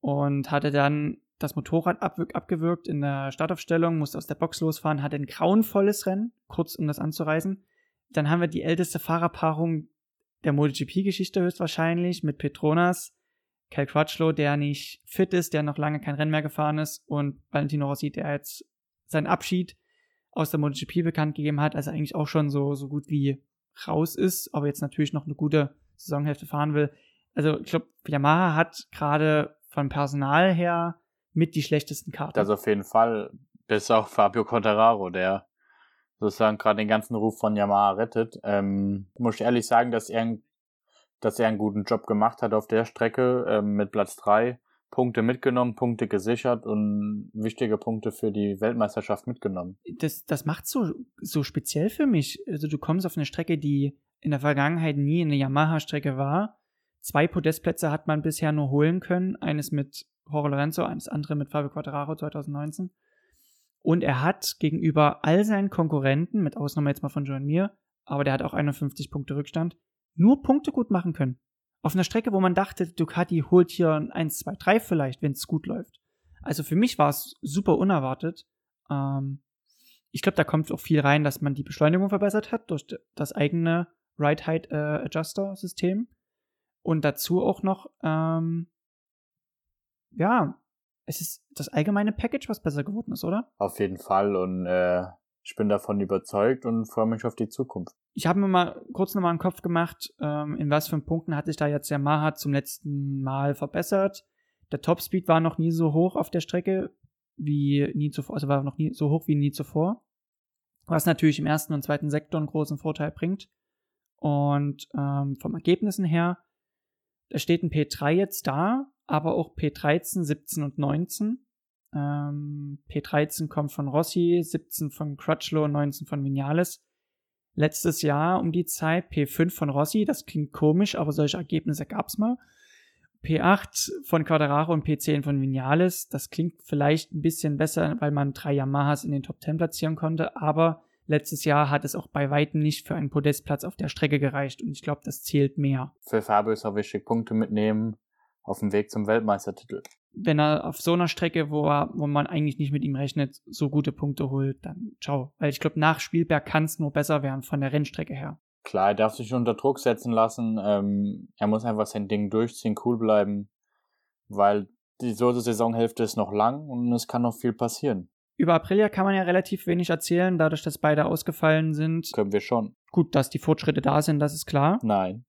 und hatte dann das Motorrad ab, abgewürgt in der Startaufstellung, musste aus der Box losfahren, hatte ein grauenvolles Rennen, kurz um das anzureisen. Dann haben wir die älteste Fahrerpaarung der MotoGP-Geschichte höchstwahrscheinlich mit Petronas, Cal Crutchlow, der nicht fit ist, der noch lange kein Rennen mehr gefahren ist und Valentino Rossi, der jetzt seinen Abschied aus der MotoGP bekannt gegeben hat, also eigentlich auch schon so, so gut wie raus ist, aber jetzt natürlich noch eine gute Saisonhälfte fahren will. Also ich glaube, Yamaha hat gerade von Personal her mit die schlechtesten Karten. Das auf jeden Fall. Bis auch Fabio Quattararo, der sozusagen gerade den ganzen Ruf von Yamaha rettet. Ähm, muss ich ehrlich sagen, dass er, dass er einen guten Job gemacht hat auf der Strecke ähm, mit Platz drei Punkte mitgenommen, Punkte gesichert und wichtige Punkte für die Weltmeisterschaft mitgenommen. Das, das macht so, so speziell für mich. Also du kommst auf eine Strecke, die in der Vergangenheit nie eine Yamaha-Strecke war. Zwei Podestplätze hat man bisher nur holen können. Eines mit Jorge Lorenzo, eines andere mit Fabio Quattararo 2019. Und er hat gegenüber all seinen Konkurrenten, mit Ausnahme jetzt mal von John Mir, aber der hat auch 51 Punkte Rückstand, nur Punkte gut machen können. Auf einer Strecke, wo man dachte, Ducati holt hier ein 1, 2, 3 vielleicht, wenn es gut läuft. Also für mich war es super unerwartet, Ähm, ich glaube, da kommt auch viel rein, dass man die Beschleunigung verbessert hat durch das eigene Ride Height äh, Adjuster System. Und dazu auch noch, ähm, ja, es ist das allgemeine Package, was besser geworden ist, oder? Auf jeden Fall. Und äh, ich bin davon überzeugt und freue mich auf die Zukunft. Ich habe mir mal kurz nochmal einen Kopf gemacht, ähm, in was für Punkten hat sich da jetzt Yamaha zum letzten Mal verbessert. Der Topspeed war noch nie so hoch auf der Strecke wie nie zuvor, also war noch nie so hoch wie nie zuvor. Was natürlich im ersten und zweiten Sektor einen großen Vorteil bringt. Und ähm, vom Ergebnissen her, da steht ein P3 jetzt da, aber auch P13, 17 und 19. Ähm, P13 kommt von Rossi, 17 von Crutchlow, 19 von Vinales. Letztes Jahr um die Zeit P5 von Rossi, das klingt komisch, aber solche Ergebnisse gab's mal. P8 von Quadraro und P10 von Vinales, das klingt vielleicht ein bisschen besser, weil man drei Yamahas in den Top 10 platzieren konnte, aber letztes Jahr hat es auch bei weitem nicht für einen Podestplatz auf der Strecke gereicht und ich glaube, das zählt mehr. Für Fabio wichtig, Punkte mitnehmen auf dem Weg zum Weltmeistertitel wenn er auf so einer Strecke, wo er, wo man eigentlich nicht mit ihm rechnet, so gute Punkte holt, dann ciao. Weil ich glaube, nach Spielberg kann es nur besser werden von der Rennstrecke her. Klar, er darf sich unter Druck setzen lassen. Ähm, er muss einfach sein Ding durchziehen, cool bleiben, weil die so Saisonhälfte ist noch lang und es kann noch viel passieren. Über Aprilia kann man ja relativ wenig erzählen, dadurch, dass beide ausgefallen sind. Können wir schon. Gut, dass die Fortschritte da sind, das ist klar. Nein.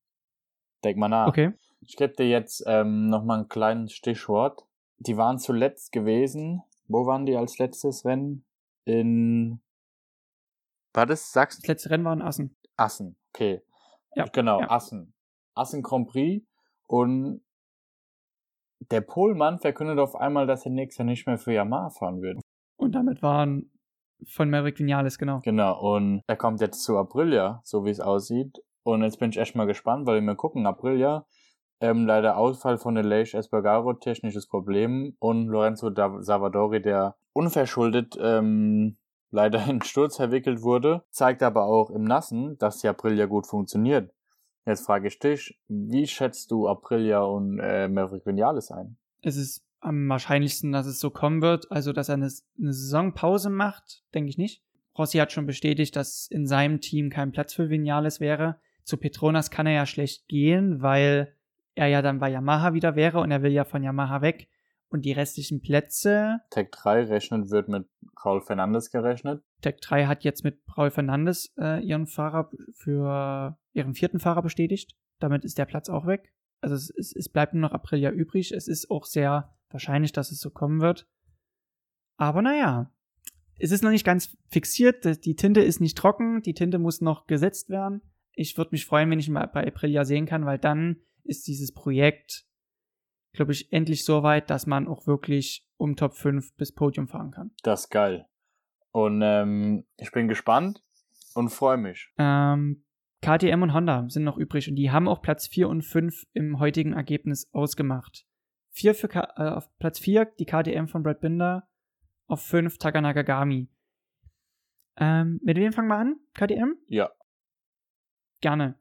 Denk mal nach. Okay. Ich gebe dir jetzt ähm, nochmal ein kleines Stichwort die waren zuletzt gewesen. Wo waren die als letztes Rennen? In. War das Sachsen? Das letzte Rennen war in Assen. Assen, okay. Ja. Genau, ja. Assen. Assen Grand Prix. Und der Polmann verkündet auf einmal, dass er nächstes Jahr nicht mehr für Yamaha fahren wird. Und damit waren von Maverick Vinales, genau. Genau, und er kommt jetzt zu Aprilia, so wie es aussieht. Und jetzt bin ich echt mal gespannt, weil wir gucken, Aprilia ähm, leider Ausfall von Leish Espargaro, technisches Problem. Und Lorenzo Savadori, der unverschuldet ähm, leider in Sturz verwickelt wurde, zeigt aber auch im Nassen, dass die Aprilia gut funktioniert. Jetzt frage ich dich, wie schätzt du Aprilia und äh, Maverick Vinales ein? Es ist am wahrscheinlichsten, dass es so kommen wird. Also, dass er eine, eine Saisonpause macht, denke ich nicht. Rossi hat schon bestätigt, dass in seinem Team kein Platz für Vinales wäre. Zu Petronas kann er ja schlecht gehen, weil er ja dann bei Yamaha wieder wäre und er will ja von Yamaha weg. Und die restlichen Plätze. Tech 3 rechnet, wird mit Raul Fernandes gerechnet. Tech 3 hat jetzt mit Raul Fernandes äh, ihren Fahrer für ihren vierten Fahrer bestätigt. Damit ist der Platz auch weg. Also es, es, es bleibt nur noch Aprilia übrig. Es ist auch sehr wahrscheinlich, dass es so kommen wird. Aber naja, es ist noch nicht ganz fixiert. Die Tinte ist nicht trocken. Die Tinte muss noch gesetzt werden. Ich würde mich freuen, wenn ich ihn mal bei Aprilia sehen kann, weil dann ist dieses Projekt, glaube ich, endlich so weit, dass man auch wirklich um Top 5 bis Podium fahren kann. Das ist geil. Und ähm, ich bin gespannt und freue mich. Ähm, KTM und Honda sind noch übrig und die haben auch Platz 4 und 5 im heutigen Ergebnis ausgemacht. Vier für K äh, auf Platz 4 die KTM von Brad Binder, auf 5 Takanaka Gami. Ähm, mit wem fangen wir an? KTM? Ja. Gerne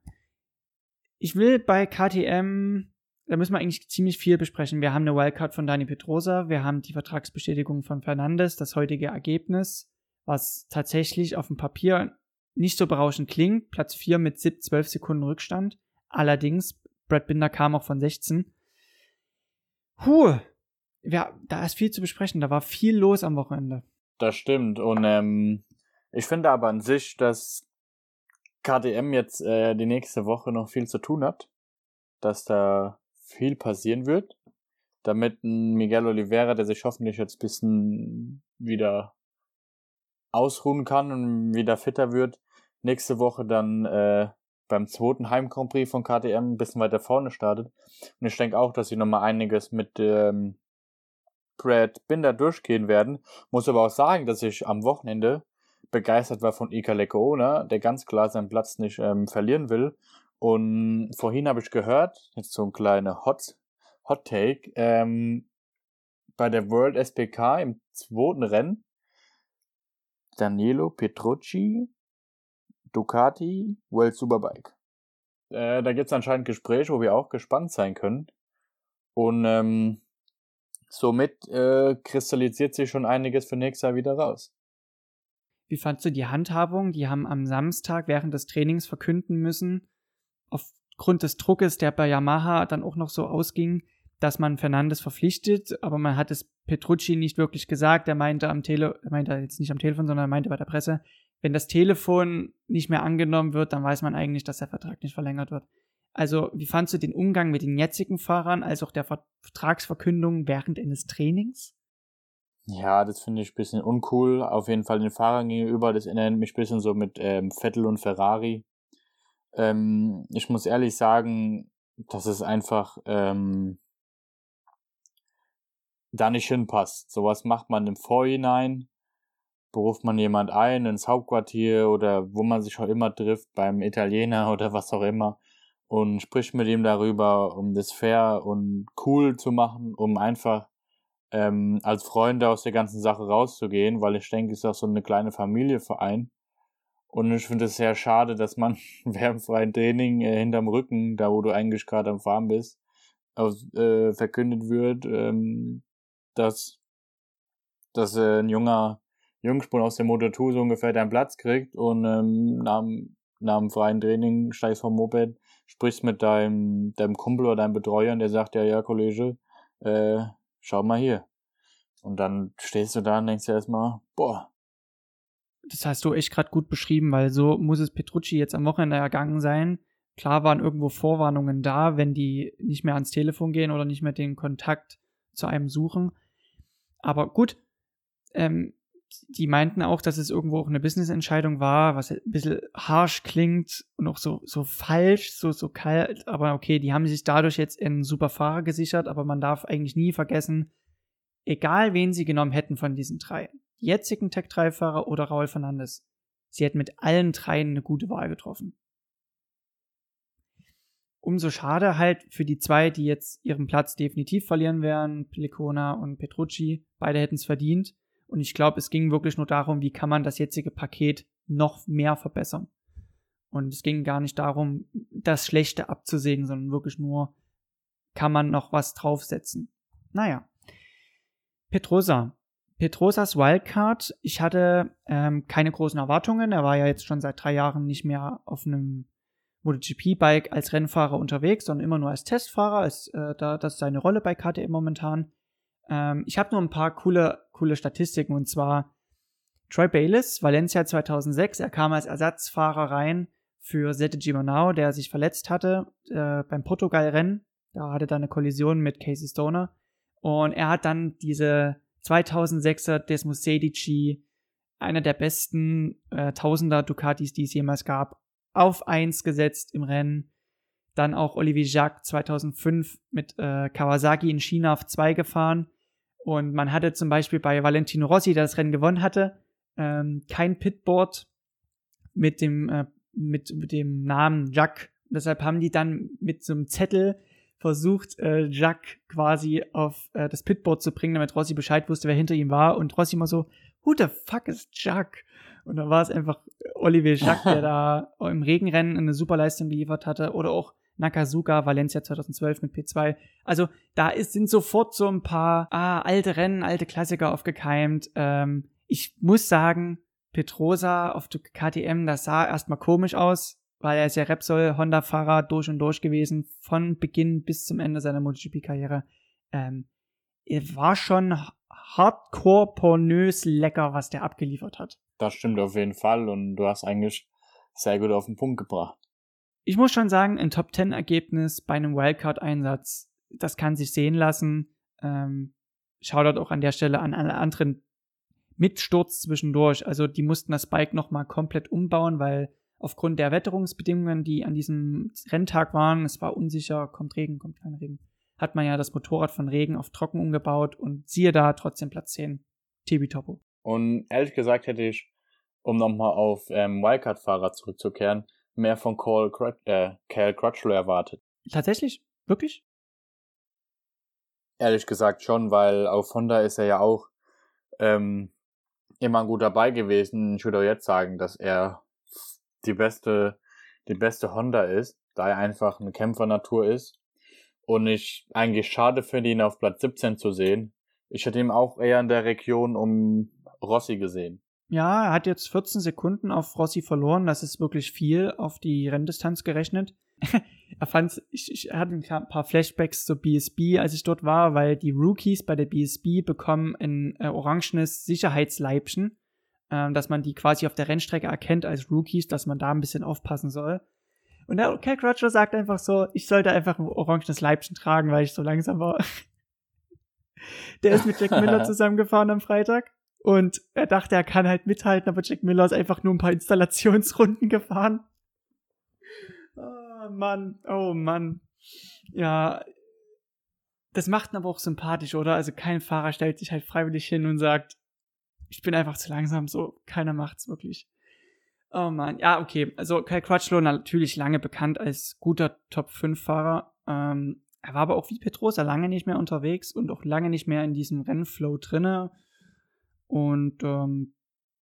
ich will bei KTM, da müssen wir eigentlich ziemlich viel besprechen. Wir haben eine Wildcard von Dani Petrosa, wir haben die Vertragsbestätigung von Fernandes, das heutige Ergebnis, was tatsächlich auf dem Papier nicht so berauschend klingt. Platz 4 mit 12 Sekunden Rückstand. Allerdings, Brad Binder kam auch von 16. Puh, ja, da ist viel zu besprechen. Da war viel los am Wochenende. Das stimmt. Und ähm, ich finde aber an sich, dass KTM jetzt äh, die nächste Woche noch viel zu tun hat, dass da viel passieren wird, damit ein Miguel Oliveira, der sich hoffentlich jetzt bisschen wieder ausruhen kann und wieder fitter wird, nächste Woche dann äh, beim zweiten Heim Grand Prix von KTM ein bisschen weiter vorne startet. Und ich denke auch, dass sie nochmal einiges mit ähm, Brad Binder durchgehen werden. Muss aber auch sagen, dass ich am Wochenende begeistert war von Ika Lecoona, der ganz klar seinen Platz nicht ähm, verlieren will. Und vorhin habe ich gehört, jetzt so ein kleiner Hot, Hot Take, ähm, bei der World SPK im zweiten Rennen, Danilo Petrucci, Ducati, World Superbike. Äh, da gibt es anscheinend Gespräche, wo wir auch gespannt sein können. Und ähm, somit äh, kristallisiert sich schon einiges für nächstes Jahr wieder raus. Wie fandst du die Handhabung? Die haben am Samstag während des Trainings verkünden müssen, aufgrund des Druckes, der bei Yamaha dann auch noch so ausging, dass man Fernandes verpflichtet, aber man hat es Petrucci nicht wirklich gesagt. Er meinte am Tele, er meinte jetzt nicht am Telefon, sondern er meinte bei der Presse, wenn das Telefon nicht mehr angenommen wird, dann weiß man eigentlich, dass der Vertrag nicht verlängert wird. Also, wie fandst du den Umgang mit den jetzigen Fahrern, als auch der Vertragsverkündung während eines Trainings? Ja, das finde ich ein bisschen uncool. Auf jeden Fall den Fahrern gegenüber. Das erinnert mich ein bisschen so mit ähm, Vettel und Ferrari. Ähm, ich muss ehrlich sagen, dass es einfach ähm, da nicht hinpasst. Sowas macht man im Vorhinein, beruft man jemand ein ins Hauptquartier oder wo man sich auch immer trifft, beim Italiener oder was auch immer und spricht mit ihm darüber, um das fair und cool zu machen, um einfach ähm, als Freunde aus der ganzen Sache rauszugehen, weil ich denke, es ist auch so eine kleine Familieverein. Und ich finde es sehr schade, dass man während freien Training äh, hinterm Rücken, da wo du eigentlich gerade am Fahren bist, aus, äh, verkündet wird, ähm, dass, dass äh, ein junger Jungspund aus der Motor 2 so ungefähr deinen Platz kriegt und ähm, nach, nach dem freien Training steigst vom Moped, sprichst mit deinem, deinem Kumpel oder deinem Betreuer und der sagt ja, ja, Kollege, äh, schau mal hier. Und dann stehst du da und denkst dir erstmal, boah. Das hast du echt gerade gut beschrieben, weil so muss es Petrucci jetzt am Wochenende ergangen sein. Klar waren irgendwo Vorwarnungen da, wenn die nicht mehr ans Telefon gehen oder nicht mehr den Kontakt zu einem suchen. Aber gut, ähm, die meinten auch, dass es irgendwo auch eine Business-Entscheidung war, was ein bisschen harsh klingt und auch so, so falsch, so, so kalt. Aber okay, die haben sich dadurch jetzt einen super Fahrer gesichert, aber man darf eigentlich nie vergessen, egal wen sie genommen hätten von diesen drei, jetzigen Tech-3-Fahrer oder Raul Fernandes, sie hätten mit allen dreien eine gute Wahl getroffen umso schade halt für die zwei, die jetzt ihren Platz definitiv verlieren werden, Pelicona und Petrucci. Beide hätten es verdient. Und ich glaube, es ging wirklich nur darum, wie kann man das jetzige Paket noch mehr verbessern. Und es ging gar nicht darum, das Schlechte abzusägen, sondern wirklich nur, kann man noch was draufsetzen. Naja. Petrosa. Petrosas Wildcard. Ich hatte ähm, keine großen Erwartungen. Er war ja jetzt schon seit drei Jahren nicht mehr auf einem MotoGP-Bike als Rennfahrer unterwegs, sondern immer nur als Testfahrer. Als, äh, da, das ist seine Rolle bei KTM momentan. Ähm, ich habe nur ein paar coole, coole Statistiken und zwar Troy Bayliss, Valencia 2006. Er kam als Ersatzfahrer rein für Zete Gimonau, der sich verletzt hatte äh, beim Portugal-Rennen. Da hatte er eine Kollision mit Casey Stoner. Und er hat dann diese 2006er Desmos Sedici, einer der besten äh, Tausender Ducatis, die es jemals gab, auf 1 gesetzt im Rennen. Dann auch Olivier Jacques 2005 mit äh, Kawasaki in China auf 2 gefahren. Und man hatte zum Beispiel bei Valentino Rossi, der das Rennen gewonnen hatte, ähm, kein Pitboard mit dem, äh, mit, mit dem Namen Jacques. Und deshalb haben die dann mit so einem Zettel versucht, äh, Jacques quasi auf äh, das Pitboard zu bringen, damit Rossi Bescheid wusste, wer hinter ihm war. Und Rossi immer so, who the fuck is Jacques? Und dann war es einfach Olivier Jacques, der da im Regenrennen eine super Leistung geliefert hatte. Oder auch Nakazuka, Valencia 2012 mit P2. Also da ist, sind sofort so ein paar ah, alte Rennen, alte Klassiker aufgekeimt. Ähm, ich muss sagen, Petrosa auf KTM, das sah erstmal komisch aus, weil er ist ja Repsol Honda-Fahrer durch und durch gewesen, von Beginn bis zum Ende seiner MotoGP-Karriere. Ähm, er war schon hardcore pornös lecker, was der abgeliefert hat. Das stimmt auf jeden Fall und du hast eigentlich sehr gut auf den Punkt gebracht. Ich muss schon sagen, ein Top 10 Ergebnis bei einem Wildcard-Einsatz, das kann sich sehen lassen. Ähm, Shoutout auch an der Stelle an alle anderen Mitsturz zwischendurch. Also die mussten das Bike nochmal komplett umbauen, weil aufgrund der Wetterungsbedingungen, die an diesem Renntag waren, es war unsicher, kommt Regen, kommt kein Regen, hat man ja das Motorrad von Regen auf Trocken umgebaut und siehe da, trotzdem Platz 10. Tibi Topo. Und ehrlich gesagt hätte ich, um nochmal auf ähm, Wildcard-Fahrer zurückzukehren, mehr von Cole Crut äh, Cal Crutchlow erwartet. Tatsächlich? Wirklich? Ehrlich gesagt schon, weil auf Honda ist er ja auch ähm, immer gut dabei gewesen. Ich würde auch jetzt sagen, dass er die beste, die beste Honda ist, da er einfach eine Kämpfernatur ist und ich eigentlich schade finde, ihn auf Platz 17 zu sehen. Ich hätte ihn auch eher in der Region um Rossi gesehen. Ja, er hat jetzt 14 Sekunden auf Rossi verloren. Das ist wirklich viel auf die Renndistanz gerechnet. er fand, ich, ich hatte ein paar Flashbacks zur BSB, als ich dort war, weil die Rookies bei der BSB bekommen ein äh, orangenes Sicherheitsleibchen, äh, dass man die quasi auf der Rennstrecke erkennt als Rookies, dass man da ein bisschen aufpassen soll. Und der Cal Crutcher sagt einfach so, ich sollte einfach ein orangenes Leibchen tragen, weil ich so langsam war. der ist mit Jack Miller zusammengefahren am Freitag. Und er dachte, er kann halt mithalten, aber Jack Miller ist einfach nur ein paar Installationsrunden gefahren. Oh Mann, oh Mann. Ja, das macht ihn aber auch sympathisch, oder? Also kein Fahrer stellt sich halt freiwillig hin und sagt, ich bin einfach zu langsam, so, keiner macht's wirklich. Oh Mann, ja, okay. Also Kyle Crutchlow natürlich lange bekannt als guter Top-5-Fahrer. Ähm, er war aber auch wie Petrosa lange nicht mehr unterwegs und auch lange nicht mehr in diesem Rennflow drinne. Und ähm,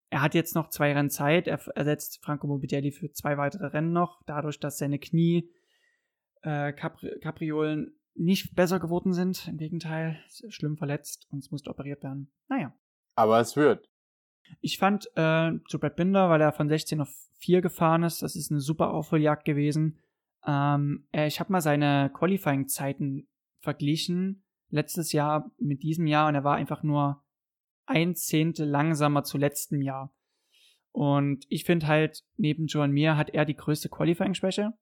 er hat jetzt noch zwei Rennen Zeit. Er ersetzt Franco Morbidelli für zwei weitere Rennen noch, dadurch, dass seine Knie äh, Capri Capriolen nicht besser geworden sind. Im Gegenteil, schlimm verletzt und es musste operiert werden. Naja. Aber es wird. Ich fand äh, zu Brad Binder, weil er von 16 auf 4 gefahren ist, das ist eine super Aufholjagd gewesen. Ähm, äh, ich habe mal seine Qualifying-Zeiten verglichen, letztes Jahr mit diesem Jahr, und er war einfach nur ein Zehntel langsamer zu letztem Jahr. Und ich finde halt, neben Joan Mir hat er die größte Qualifying-Schwäche,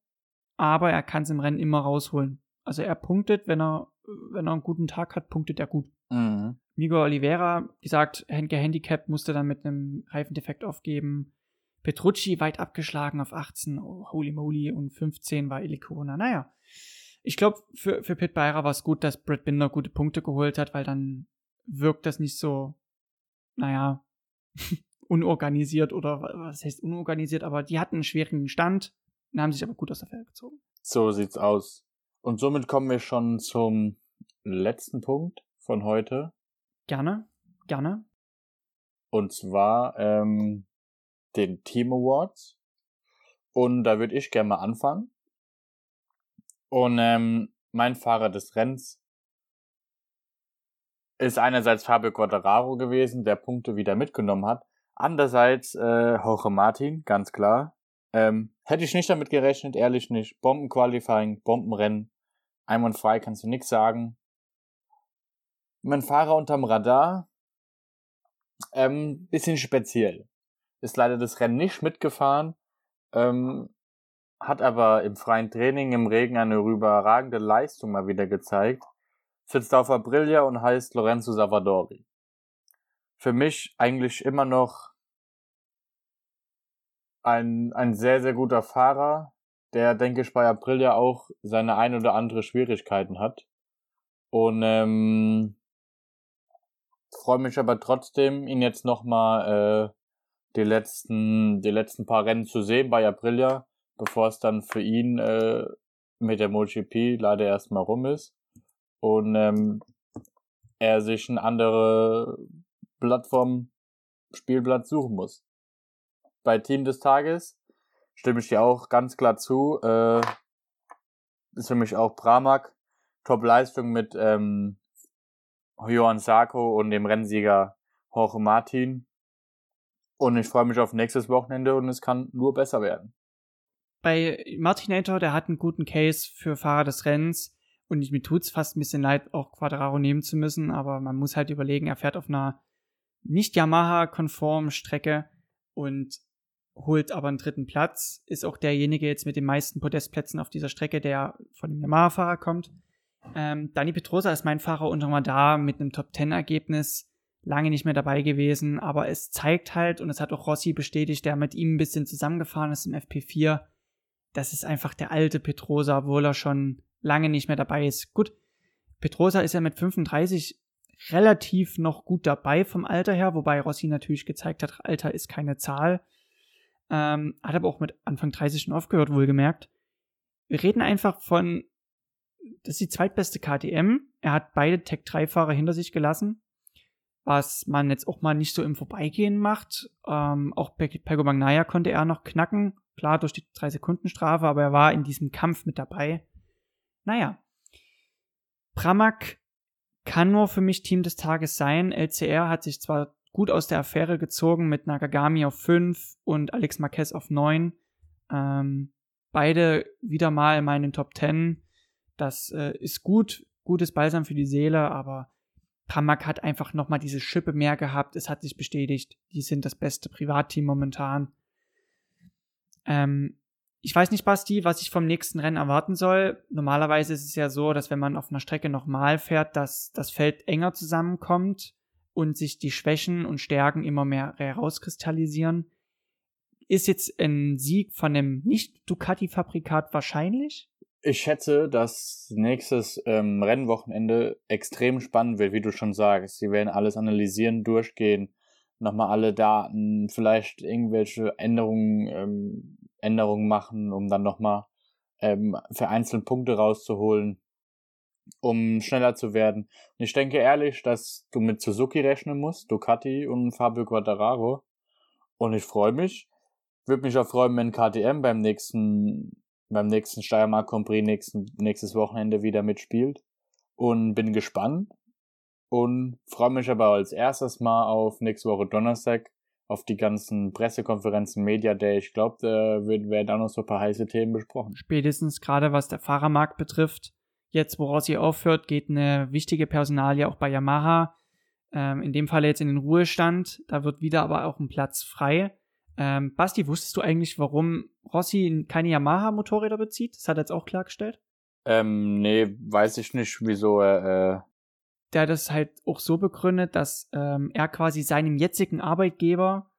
aber er kann es im Rennen immer rausholen. Also er punktet, wenn er, wenn er einen guten Tag hat, punktet er gut. Mhm. Miguel Oliveira, wie gesagt, gehandicapt, musste dann mit einem Reifendefekt aufgeben. Petrucci weit abgeschlagen auf 18, oh, holy moly, und 15 war Ilikona. Naja, ich glaube, für, für Pit Beira war es gut, dass Brad Binder gute Punkte geholt hat, weil dann wirkt das nicht so, naja, unorganisiert oder was heißt unorganisiert, aber die hatten einen schwierigen Stand und haben sich aber gut aus der Fälle gezogen. So sieht's aus. Und somit kommen wir schon zum letzten Punkt von heute. Gerne, gerne. Und zwar ähm, den Team Awards. Und da würde ich gerne mal anfangen. Und ähm, mein Fahrer des Rennens ist einerseits Fabio Quattararo gewesen, der Punkte wieder mitgenommen hat. Andererseits äh, Jorge Martin, ganz klar. Ähm, hätte ich nicht damit gerechnet, ehrlich nicht. Bombenqualifying, Bombenrennen. Einwandfrei kannst du nichts sagen mein Fahrer unterm Radar, ähm, bisschen speziell. Ist leider das Rennen nicht mitgefahren, ähm, hat aber im freien Training im Regen eine überragende Leistung mal wieder gezeigt. Sitzt auf Aprilia und heißt Lorenzo Savadori. Für mich eigentlich immer noch ein, ein sehr, sehr guter Fahrer, der, denke ich, bei Aprilia auch seine ein oder andere Schwierigkeiten hat. Und ähm, freue mich aber trotzdem, ihn jetzt nochmal äh, die letzten, die letzten paar Rennen zu sehen bei Aprilia, bevor es dann für ihn äh, mit der MotoGP leider erstmal rum ist. Und ähm, er sich eine andere Plattform, Spielblatt suchen muss. Bei Team des Tages stimme ich dir auch ganz klar zu. Äh, ist für mich auch Pramak. Top-Leistung mit ähm, Johann Sarko und dem Rennsieger Jorge Martin. Und ich freue mich auf nächstes Wochenende und es kann nur besser werden. Bei Martinator, der hat einen guten Case für Fahrer des Rennens. Und ich, mir tut's fast ein bisschen leid, auch Quadraro nehmen zu müssen, aber man muss halt überlegen, er fährt auf einer nicht Yamaha-konformen Strecke und holt aber einen dritten Platz, ist auch derjenige jetzt mit den meisten Podestplätzen auf dieser Strecke, der von dem Yamaha-Fahrer kommt. Ähm, Dani Petrosa ist mein Fahrer unter mal da mit einem Top-10-Ergebnis. Lange nicht mehr dabei gewesen, aber es zeigt halt, und es hat auch Rossi bestätigt, der mit ihm ein bisschen zusammengefahren ist im FP4, das ist einfach der alte Petrosa, obwohl er schon lange nicht mehr dabei ist. Gut, Petrosa ist ja mit 35 relativ noch gut dabei vom Alter her, wobei Rossi natürlich gezeigt hat, Alter ist keine Zahl. Ähm, hat aber auch mit Anfang 30 schon aufgehört, wohlgemerkt. Wir reden einfach von das ist die zweitbeste KTM. Er hat beide Tech 3-Fahrer hinter sich gelassen, was man jetzt auch mal nicht so im Vorbeigehen macht. Ähm, auch Pego Magnaya konnte er noch knacken, klar durch die 3-Sekunden-Strafe, aber er war in diesem Kampf mit dabei. Naja. Pramak kann nur für mich Team des Tages sein. LCR hat sich zwar gut aus der Affäre gezogen mit Nakagami auf 5 und Alex Marquez auf 9. Ähm, beide wieder mal in meinen Top 10. Das äh, ist gut, gutes Balsam für die Seele, aber Pramac hat einfach nochmal diese Schippe mehr gehabt. Es hat sich bestätigt, die sind das beste Privatteam momentan. Ähm, ich weiß nicht, Basti, was ich vom nächsten Rennen erwarten soll. Normalerweise ist es ja so, dass wenn man auf einer Strecke nochmal fährt, dass das Feld enger zusammenkommt und sich die Schwächen und Stärken immer mehr herauskristallisieren. Ist jetzt ein Sieg von einem Nicht-Ducati-Fabrikat wahrscheinlich? Ich schätze, dass nächstes ähm, Rennwochenende extrem spannend wird, wie du schon sagst. Sie werden alles analysieren, durchgehen, nochmal alle Daten, vielleicht irgendwelche Änderungen, ähm, Änderungen machen, um dann nochmal ähm, vereinzelt Punkte rauszuholen, um schneller zu werden. Und ich denke ehrlich, dass du mit Suzuki rechnen musst, Ducati und Fabio Quattararo. Und ich freue mich. Würde mich auch freuen, wenn KTM beim nächsten beim nächsten Steiermark Grand Prix nächsten, nächstes Wochenende wieder mitspielt. Und bin gespannt und freue mich aber als erstes mal auf nächste Woche Donnerstag, auf die ganzen Pressekonferenzen, Media Day. Ich glaube, da werden auch noch so ein paar heiße Themen besprochen. Spätestens gerade was der Fahrermarkt betrifft. Jetzt, woraus sie aufhört, geht eine wichtige Personalie auch bei Yamaha. Ähm, in dem Fall jetzt in den Ruhestand. Da wird wieder aber auch ein Platz frei. Ähm, Basti, wusstest du eigentlich, warum Rossi keine Yamaha-Motorräder bezieht? Das hat er jetzt auch klargestellt. Ähm, nee, weiß ich nicht, wieso er. Äh Der hat das halt auch so begründet, dass ähm, er quasi seinem jetzigen Arbeitgeber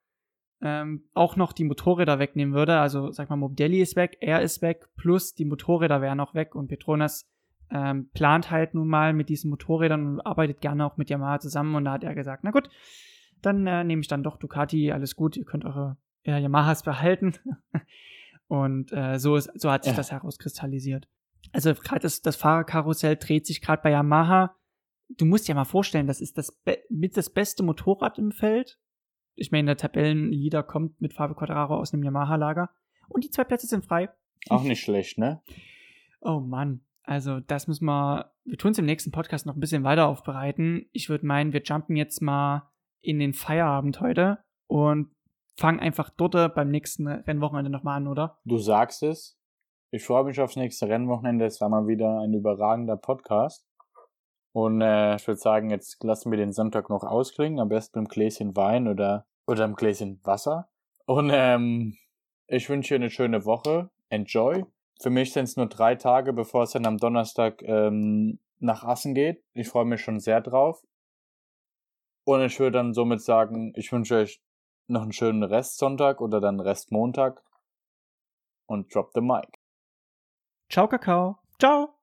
ähm, auch noch die Motorräder wegnehmen würde. Also, sag mal, Modelli ist weg, er ist weg, plus die Motorräder wären noch weg und Petronas ähm, plant halt nun mal mit diesen Motorrädern und arbeitet gerne auch mit Yamaha zusammen und da hat er gesagt, na gut, dann äh, nehme ich dann doch Ducati, alles gut, ihr könnt eure äh, Yamahas behalten. Und äh, so, ist, so hat sich ja. das herauskristallisiert. Also gerade das, das Fahrerkarussell dreht sich gerade bei Yamaha. Du musst dir mal vorstellen, das ist das mit das beste Motorrad im Feld. Ich meine, der Tabellenleader kommt mit Fabio Quadraro aus einem Yamaha-Lager. Und die zwei Plätze sind frei. Auch nicht schlecht, ne? Oh Mann. Also, das müssen wir, wir tun es im nächsten Podcast noch ein bisschen weiter aufbereiten. Ich würde meinen, wir jumpen jetzt mal in den Feierabend heute und fang einfach dort beim nächsten Rennwochenende nochmal an, oder? Du sagst es. Ich freue mich aufs nächste Rennwochenende. Es war mal wieder ein überragender Podcast. Und äh, ich würde sagen, jetzt lassen wir den Sonntag noch ausklingen. Am besten mit einem Gläschen Wein oder, oder einem Gläschen Wasser. Und ähm, ich wünsche dir eine schöne Woche. Enjoy. Für mich sind es nur drei Tage, bevor es dann am Donnerstag ähm, nach Assen geht. Ich freue mich schon sehr drauf. Und ich würde dann somit sagen, ich wünsche euch noch einen schönen Restsonntag oder dann Restmontag und drop the mic. Ciao, Kakao. Ciao.